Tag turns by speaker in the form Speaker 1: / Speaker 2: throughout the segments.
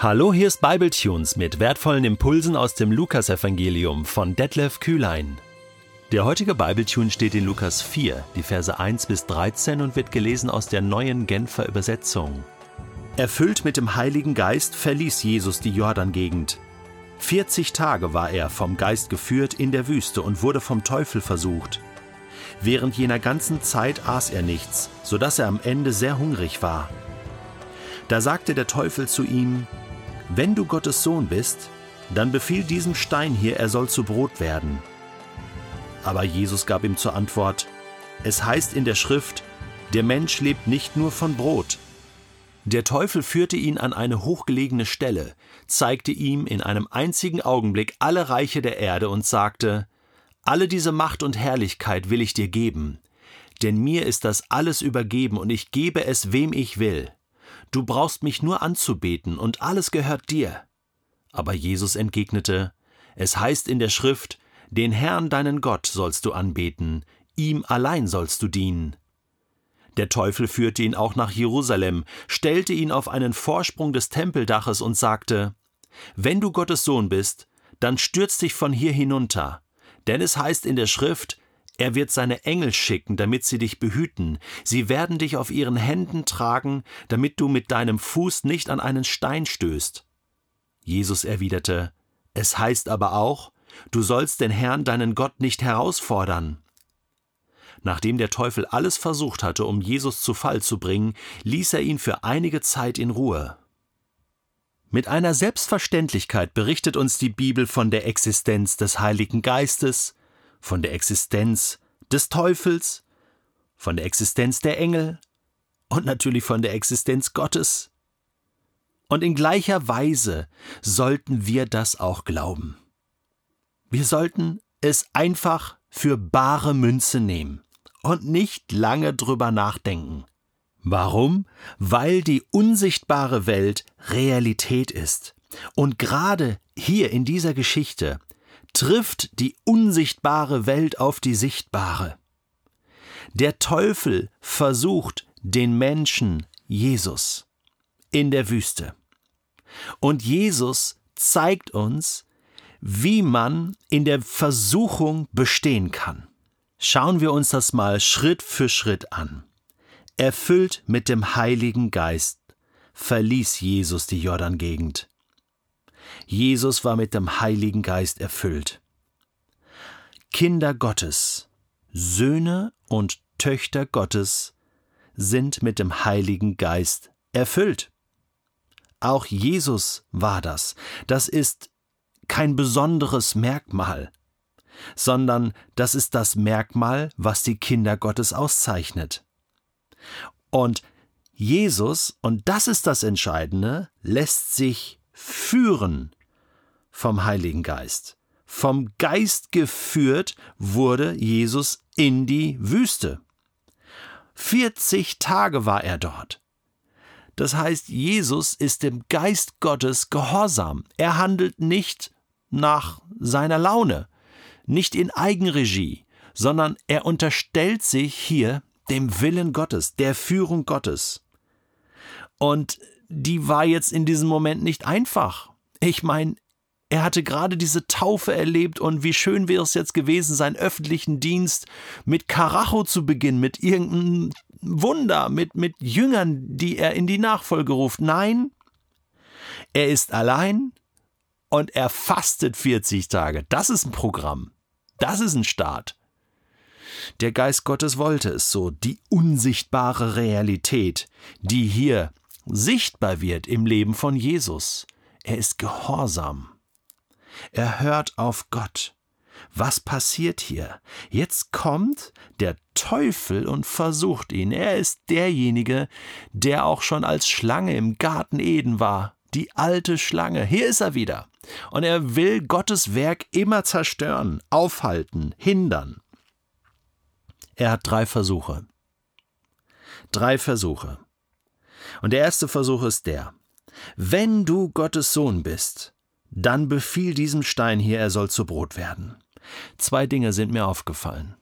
Speaker 1: Hallo, hier ist Bibletunes mit wertvollen Impulsen aus dem Lukasevangelium von Detlef Kühlein. Der heutige Bibletune steht in Lukas 4, die Verse 1 bis 13 und wird gelesen aus der neuen Genfer Übersetzung. Erfüllt mit dem Heiligen Geist verließ Jesus die Jordan-Gegend. 40 Tage war er vom Geist geführt in der Wüste und wurde vom Teufel versucht. Während jener ganzen Zeit aß er nichts, so dass er am Ende sehr hungrig war. Da sagte der Teufel zu ihm, Wenn du Gottes Sohn bist, dann befiehl diesem Stein hier, er soll zu Brot werden. Aber Jesus gab ihm zur Antwort, Es heißt in der Schrift, der Mensch lebt nicht nur von Brot. Der Teufel führte ihn an eine hochgelegene Stelle, zeigte ihm in einem einzigen Augenblick alle Reiche der Erde und sagte, Alle diese Macht und Herrlichkeit will ich dir geben, denn mir ist das alles übergeben und ich gebe es wem ich will. Du brauchst mich nur anzubeten, und alles gehört dir. Aber Jesus entgegnete, Es heißt in der Schrift, Den Herrn deinen Gott sollst du anbeten, ihm allein sollst du dienen. Der Teufel führte ihn auch nach Jerusalem, stellte ihn auf einen Vorsprung des Tempeldaches und sagte, Wenn du Gottes Sohn bist, dann stürz dich von hier hinunter, denn es heißt in der Schrift, er wird seine Engel schicken, damit sie dich behüten. Sie werden dich auf ihren Händen tragen, damit du mit deinem Fuß nicht an einen Stein stößt. Jesus erwiderte, Es heißt aber auch, du sollst den Herrn deinen Gott nicht herausfordern. Nachdem der Teufel alles versucht hatte, um Jesus zu Fall zu bringen, ließ er ihn für einige Zeit in Ruhe. Mit einer Selbstverständlichkeit berichtet uns die Bibel von der Existenz des Heiligen Geistes, von der Existenz des Teufels, von der Existenz der Engel und natürlich von der Existenz Gottes. Und in gleicher Weise sollten wir das auch glauben. Wir sollten es einfach für bare Münze nehmen und nicht lange drüber nachdenken. Warum? Weil die unsichtbare Welt Realität ist. Und gerade hier in dieser Geschichte trifft die unsichtbare Welt auf die sichtbare. Der Teufel versucht den Menschen Jesus in der Wüste. Und Jesus zeigt uns, wie man in der Versuchung bestehen kann. Schauen wir uns das mal Schritt für Schritt an. Erfüllt mit dem Heiligen Geist verließ Jesus die Jordan-Gegend. Jesus war mit dem Heiligen Geist erfüllt. Kinder Gottes, Söhne und Töchter Gottes sind mit dem Heiligen Geist erfüllt. Auch Jesus war das. Das ist kein besonderes Merkmal, sondern das ist das Merkmal, was die Kinder Gottes auszeichnet. Und Jesus, und das ist das Entscheidende, lässt sich führen vom Heiligen Geist. Vom Geist geführt wurde Jesus in die Wüste. 40 Tage war er dort. Das heißt, Jesus ist dem Geist Gottes gehorsam. Er handelt nicht nach seiner Laune, nicht in Eigenregie, sondern er unterstellt sich hier dem Willen Gottes, der Führung Gottes. Und die war jetzt in diesem Moment nicht einfach. Ich meine, er hatte gerade diese Taufe erlebt und wie schön wäre es jetzt gewesen, seinen öffentlichen Dienst mit Karacho zu beginnen, mit irgendeinem Wunder, mit, mit Jüngern, die er in die Nachfolge ruft. Nein, er ist allein und er fastet 40 Tage. Das ist ein Programm. Das ist ein Start. Der Geist Gottes wollte es so, die unsichtbare Realität, die hier sichtbar wird im Leben von Jesus. Er ist gehorsam. Er hört auf Gott. Was passiert hier? Jetzt kommt der Teufel und versucht ihn. Er ist derjenige, der auch schon als Schlange im Garten Eden war. Die alte Schlange. Hier ist er wieder. Und er will Gottes Werk immer zerstören, aufhalten, hindern. Er hat drei Versuche. Drei Versuche. Und der erste Versuch ist der. Wenn du Gottes Sohn bist, dann befiehl diesem Stein hier, er soll zu Brot werden. Zwei Dinge sind mir aufgefallen.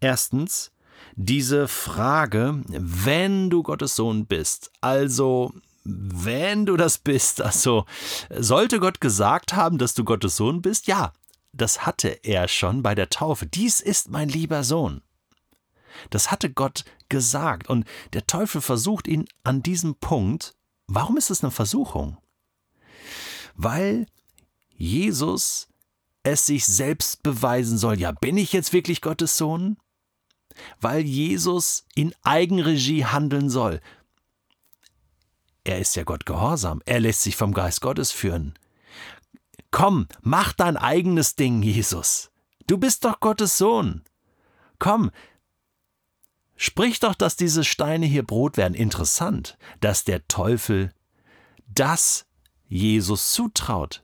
Speaker 1: Erstens, diese Frage, wenn du Gottes Sohn bist, also wenn du das bist, also sollte Gott gesagt haben, dass du Gottes Sohn bist? Ja, das hatte er schon bei der Taufe. Dies ist mein lieber Sohn. Das hatte Gott gesagt und der Teufel versucht ihn an diesem Punkt. Warum ist es eine Versuchung? Weil Jesus es sich selbst beweisen soll. Ja, bin ich jetzt wirklich Gottes Sohn? Weil Jesus in Eigenregie handeln soll. Er ist ja Gott gehorsam. Er lässt sich vom Geist Gottes führen. Komm, mach dein eigenes Ding, Jesus. Du bist doch Gottes Sohn. Komm, sprich doch, dass diese Steine hier Brot werden. Interessant, dass der Teufel das Jesus zutraut,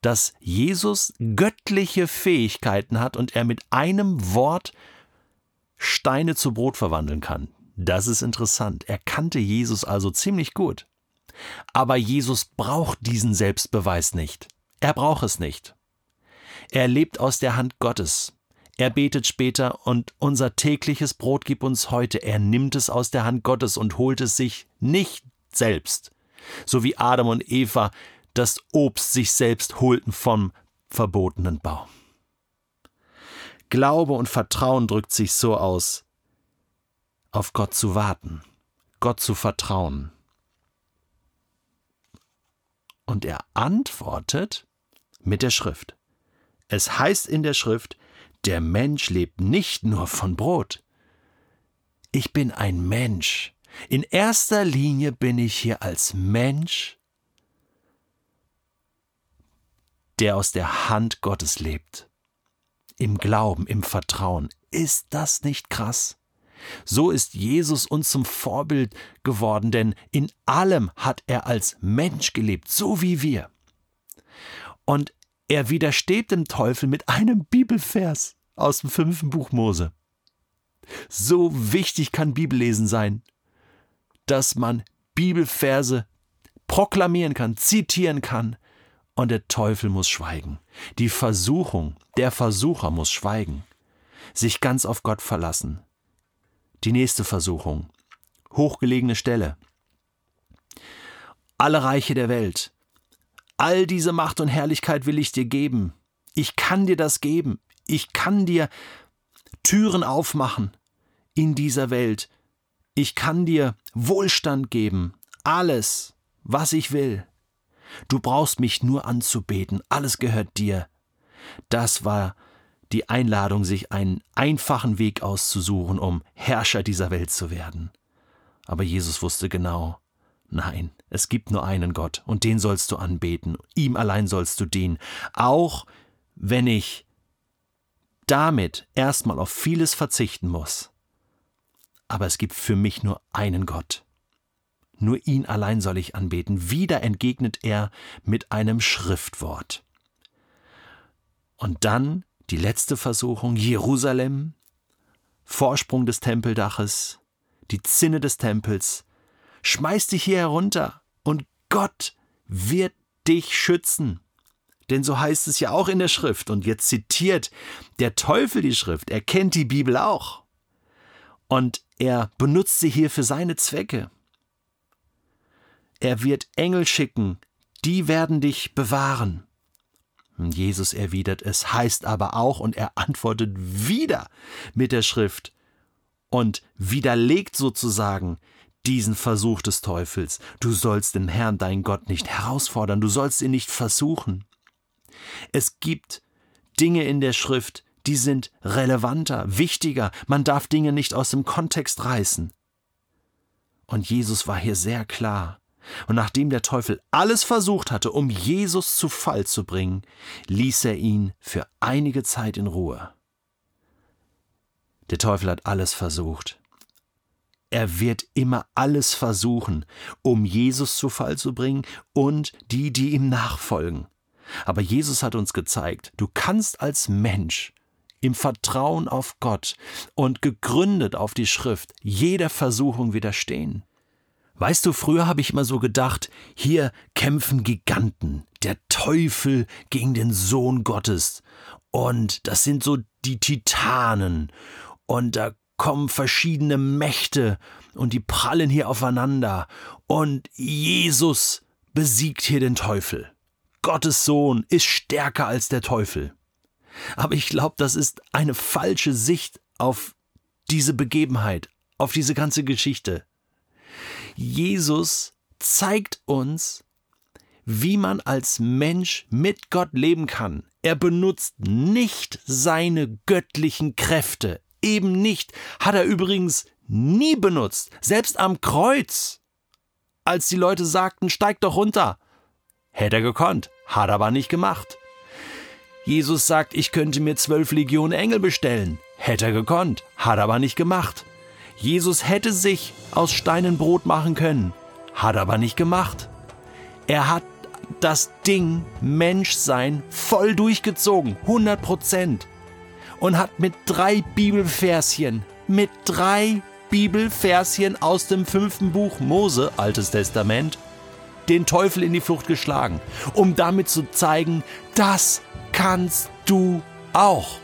Speaker 1: dass Jesus göttliche Fähigkeiten hat und er mit einem Wort Steine zu Brot verwandeln kann. Das ist interessant. Er kannte Jesus also ziemlich gut. Aber Jesus braucht diesen Selbstbeweis nicht. Er braucht es nicht. Er lebt aus der Hand Gottes. Er betet später und unser tägliches Brot gib uns heute. Er nimmt es aus der Hand Gottes und holt es sich nicht selbst, so wie Adam und Eva das Obst sich selbst holten vom verbotenen Baum. Glaube und Vertrauen drückt sich so aus, auf Gott zu warten, Gott zu vertrauen. Und er antwortet mit der Schrift. Es heißt in der Schrift, der Mensch lebt nicht nur von Brot. Ich bin ein Mensch. In erster Linie bin ich hier als Mensch, der aus der Hand Gottes lebt. Im Glauben, im Vertrauen. Ist das nicht krass? So ist Jesus uns zum Vorbild geworden, denn in allem hat er als Mensch gelebt, so wie wir. Und er widersteht dem Teufel mit einem Bibelvers aus dem fünften Buch Mose. So wichtig kann Bibellesen sein, dass man Bibelverse proklamieren kann, zitieren kann, und der Teufel muss schweigen. Die Versuchung, der Versucher muss schweigen, sich ganz auf Gott verlassen. Die nächste Versuchung, hochgelegene Stelle. Alle Reiche der Welt, All diese Macht und Herrlichkeit will ich dir geben. Ich kann dir das geben. Ich kann dir Türen aufmachen in dieser Welt. Ich kann dir Wohlstand geben. Alles, was ich will. Du brauchst mich nur anzubeten. Alles gehört dir. Das war die Einladung, sich einen einfachen Weg auszusuchen, um Herrscher dieser Welt zu werden. Aber Jesus wusste genau, Nein, es gibt nur einen Gott, und den sollst du anbeten, ihm allein sollst du dienen, auch wenn ich damit erstmal auf vieles verzichten muss. Aber es gibt für mich nur einen Gott. Nur ihn allein soll ich anbeten. Wieder entgegnet er mit einem Schriftwort. Und dann die letzte Versuchung, Jerusalem, Vorsprung des Tempeldaches, die Zinne des Tempels, Schmeiß dich hier herunter und Gott wird dich schützen. Denn so heißt es ja auch in der Schrift. Und jetzt zitiert der Teufel die Schrift. Er kennt die Bibel auch. Und er benutzt sie hier für seine Zwecke. Er wird Engel schicken, die werden dich bewahren. Jesus erwidert, es heißt aber auch, und er antwortet wieder mit der Schrift und widerlegt sozusagen diesen Versuch des Teufels. Du sollst den Herrn, dein Gott, nicht herausfordern, du sollst ihn nicht versuchen. Es gibt Dinge in der Schrift, die sind relevanter, wichtiger, man darf Dinge nicht aus dem Kontext reißen. Und Jesus war hier sehr klar. Und nachdem der Teufel alles versucht hatte, um Jesus zu Fall zu bringen, ließ er ihn für einige Zeit in Ruhe. Der Teufel hat alles versucht. Er wird immer alles versuchen, um Jesus zu Fall zu bringen und die, die ihm nachfolgen. Aber Jesus hat uns gezeigt, du kannst als Mensch im Vertrauen auf Gott und gegründet auf die Schrift jeder Versuchung widerstehen. Weißt du, früher habe ich immer so gedacht, hier kämpfen Giganten, der Teufel gegen den Sohn Gottes. Und das sind so die Titanen. Und da kommen verschiedene Mächte und die prallen hier aufeinander und Jesus besiegt hier den Teufel. Gottes Sohn ist stärker als der Teufel. Aber ich glaube, das ist eine falsche Sicht auf diese Begebenheit, auf diese ganze Geschichte. Jesus zeigt uns, wie man als Mensch mit Gott leben kann. Er benutzt nicht seine göttlichen Kräfte. Eben nicht. Hat er übrigens nie benutzt. Selbst am Kreuz. Als die Leute sagten, steig doch runter. Hätte er gekonnt, hat aber nicht gemacht. Jesus sagt, ich könnte mir zwölf Legionen Engel bestellen. Hätte er gekonnt, hat aber nicht gemacht. Jesus hätte sich aus Steinen Brot machen können, hat aber nicht gemacht. Er hat das Ding Menschsein voll durchgezogen, 100 Prozent. Und hat mit drei Bibelverschen, mit drei Bibelverschen aus dem fünften Buch Mose, Altes Testament, den Teufel in die Flucht geschlagen, um damit zu zeigen, das kannst du auch.